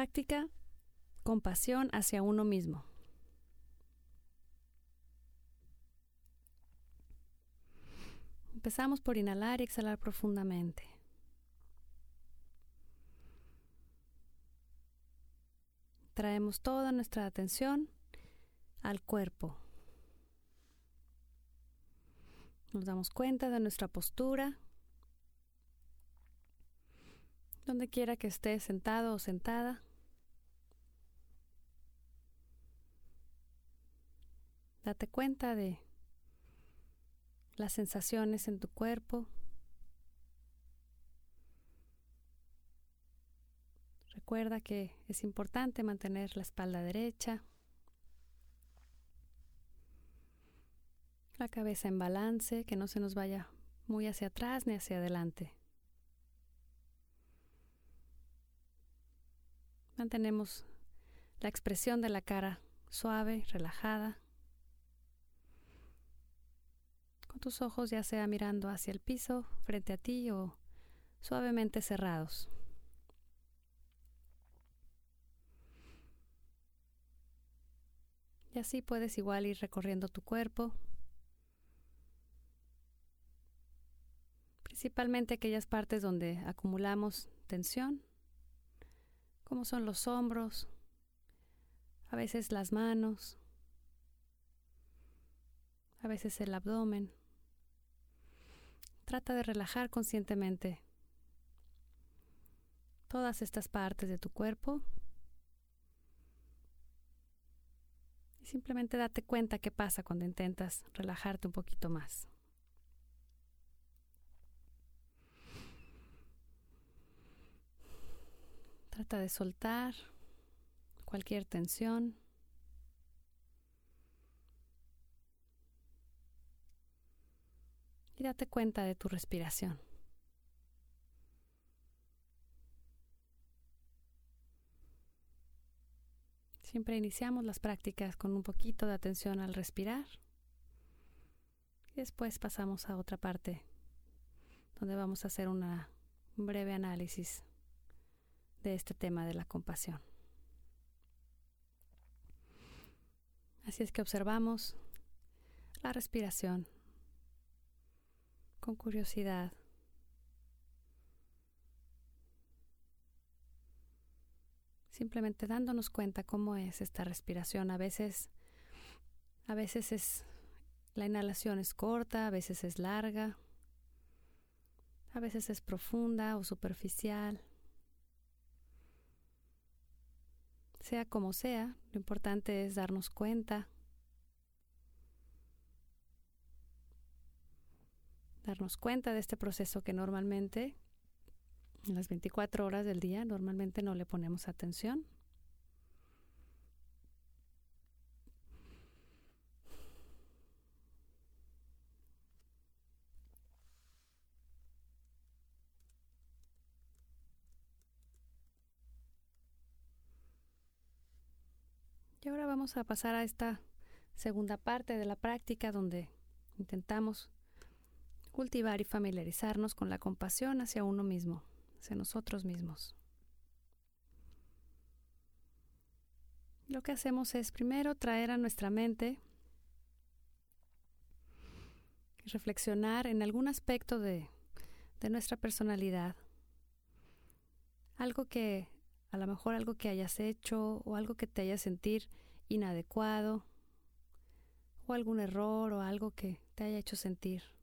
Práctica compasión hacia uno mismo. Empezamos por inhalar y exhalar profundamente. Traemos toda nuestra atención al cuerpo. Nos damos cuenta de nuestra postura. Donde quiera que estés sentado o sentada. Date cuenta de las sensaciones en tu cuerpo. Recuerda que es importante mantener la espalda derecha, la cabeza en balance, que no se nos vaya muy hacia atrás ni hacia adelante. Mantenemos la expresión de la cara suave, relajada, con tus ojos ya sea mirando hacia el piso, frente a ti o suavemente cerrados. Y así puedes igual ir recorriendo tu cuerpo, principalmente aquellas partes donde acumulamos tensión, como son los hombros, a veces las manos, a veces el abdomen. Trata de relajar conscientemente todas estas partes de tu cuerpo y simplemente date cuenta qué pasa cuando intentas relajarte un poquito más. Trata de soltar cualquier tensión. Y date cuenta de tu respiración. Siempre iniciamos las prácticas con un poquito de atención al respirar. Y después pasamos a otra parte donde vamos a hacer un breve análisis de este tema de la compasión. Así es que observamos la respiración con curiosidad. Simplemente dándonos cuenta cómo es esta respiración. A veces, a veces es la inhalación es corta, a veces es larga, a veces es profunda o superficial. Sea como sea, lo importante es darnos cuenta, darnos cuenta de este proceso que normalmente, en las 24 horas del día, normalmente no le ponemos atención. Y ahora vamos a pasar a esta segunda parte de la práctica donde intentamos cultivar y familiarizarnos con la compasión hacia uno mismo, hacia nosotros mismos. Lo que hacemos es primero traer a nuestra mente reflexionar en algún aspecto de, de nuestra personalidad, algo que a lo mejor algo que hayas hecho o algo que te haya sentir inadecuado o algún error o algo que te haya hecho sentir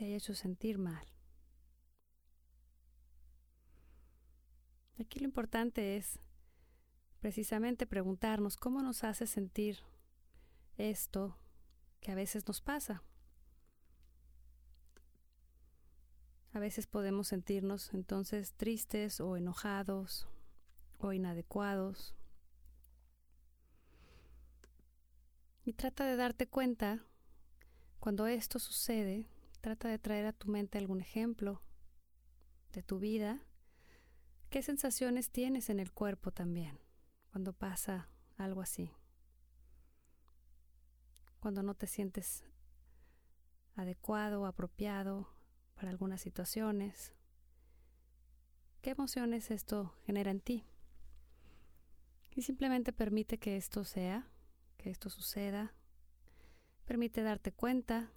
te haya hecho sentir mal. Aquí lo importante es precisamente preguntarnos cómo nos hace sentir esto que a veces nos pasa. A veces podemos sentirnos entonces tristes o enojados o inadecuados. Y trata de darte cuenta cuando esto sucede, trata de traer a tu mente algún ejemplo de tu vida. ¿Qué sensaciones tienes en el cuerpo también cuando pasa algo así? Cuando no te sientes adecuado apropiado para algunas situaciones. qué emociones esto genera en ti. Y simplemente permite que esto sea, que esto suceda. Permite darte cuenta.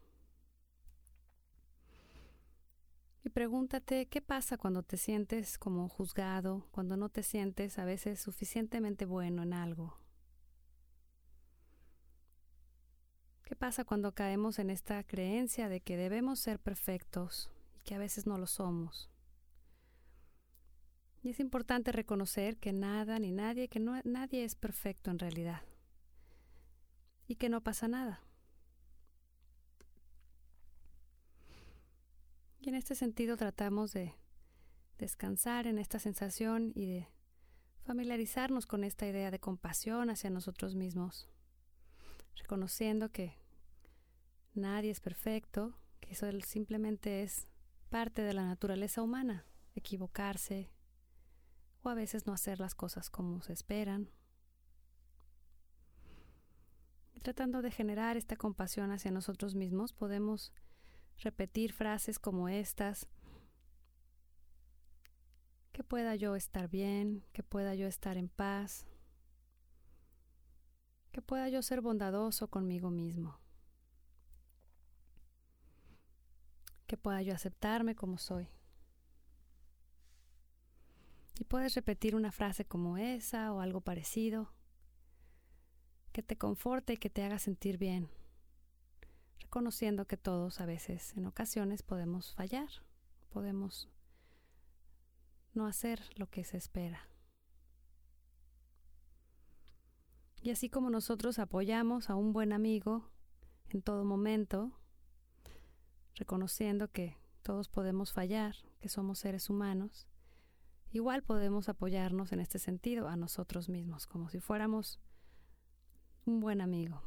Y pregúntate qué pasa cuando te sientes como juzgado, cuando no te sientes a veces suficientemente bueno en algo. ¿Qué pasa cuando caemos en esta creencia de que debemos ser perfectos y que a veces no lo somos? Y es importante reconocer que nada ni nadie, que no, nadie es perfecto en realidad. Y que no pasa nada. Y en este sentido tratamos de descansar en esta sensación y de familiarizarnos con esta idea de compasión hacia nosotros mismos, reconociendo que nadie es perfecto, que eso simplemente es parte de la naturaleza humana, equivocarse, o a veces no hacer las cosas como se esperan. Y tratando de generar esta compasión hacia nosotros mismos, podemos repetir frases como estas, que pueda yo estar bien, que pueda yo estar en paz, que pueda yo ser bondadoso conmigo mismo, que pueda yo aceptarme como soy. Y puedes repetir una frase como esa o algo parecido que te conforte y que te haga sentir bien, reconociendo que todos a veces, en ocasiones, podemos fallar, podemos no hacer lo que se espera. Y así como nosotros apoyamos a un buen amigo en todo momento, reconociendo que todos podemos fallar, que somos seres humanos, igual podemos apoyarnos en este sentido a nosotros mismos, como si fuéramos un buen amigo.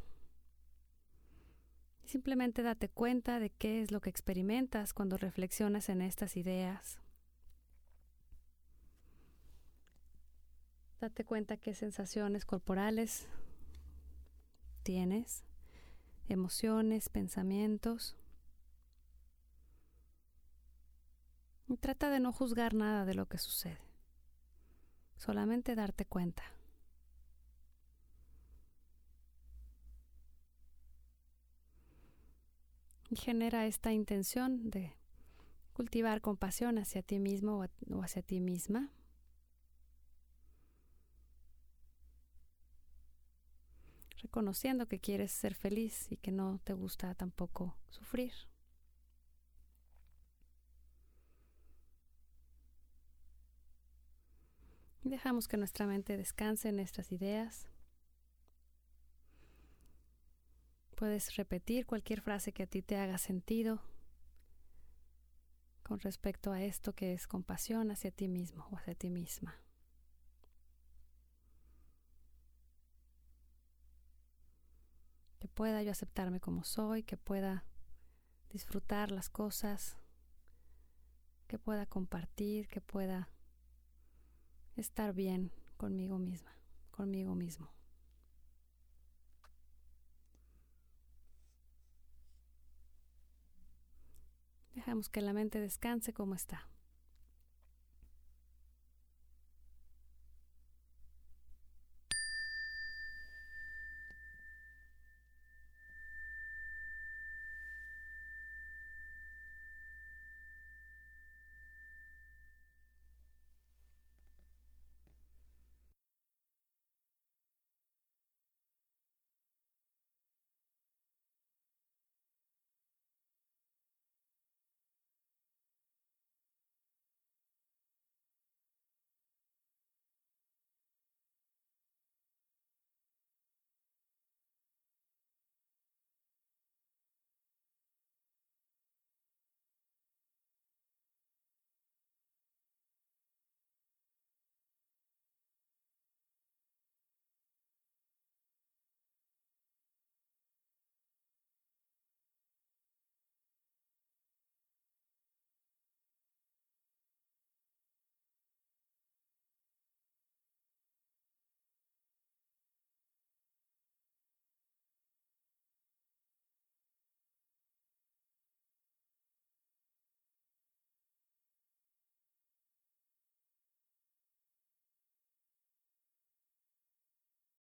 Simplemente date cuenta de qué es lo que experimentas cuando reflexionas en estas ideas. Date cuenta qué sensaciones corporales tienes, emociones, pensamientos. Y trata de no juzgar nada de lo que sucede. Solamente darte cuenta. Genera esta intención de cultivar compasión hacia ti mismo o hacia ti misma. Reconociendo que quieres ser feliz y que no te gusta tampoco sufrir. Y dejamos que nuestra mente descanse en estas ideas. Puedes repetir cualquier frase que a ti te haga sentido con respecto a esto que es compasión hacia ti mismo o hacia ti misma. Que pueda yo aceptarme como soy, que pueda disfrutar las cosas, que pueda compartir, que pueda estar bien conmigo misma, conmigo mismo. Dejamos que la mente descanse como está.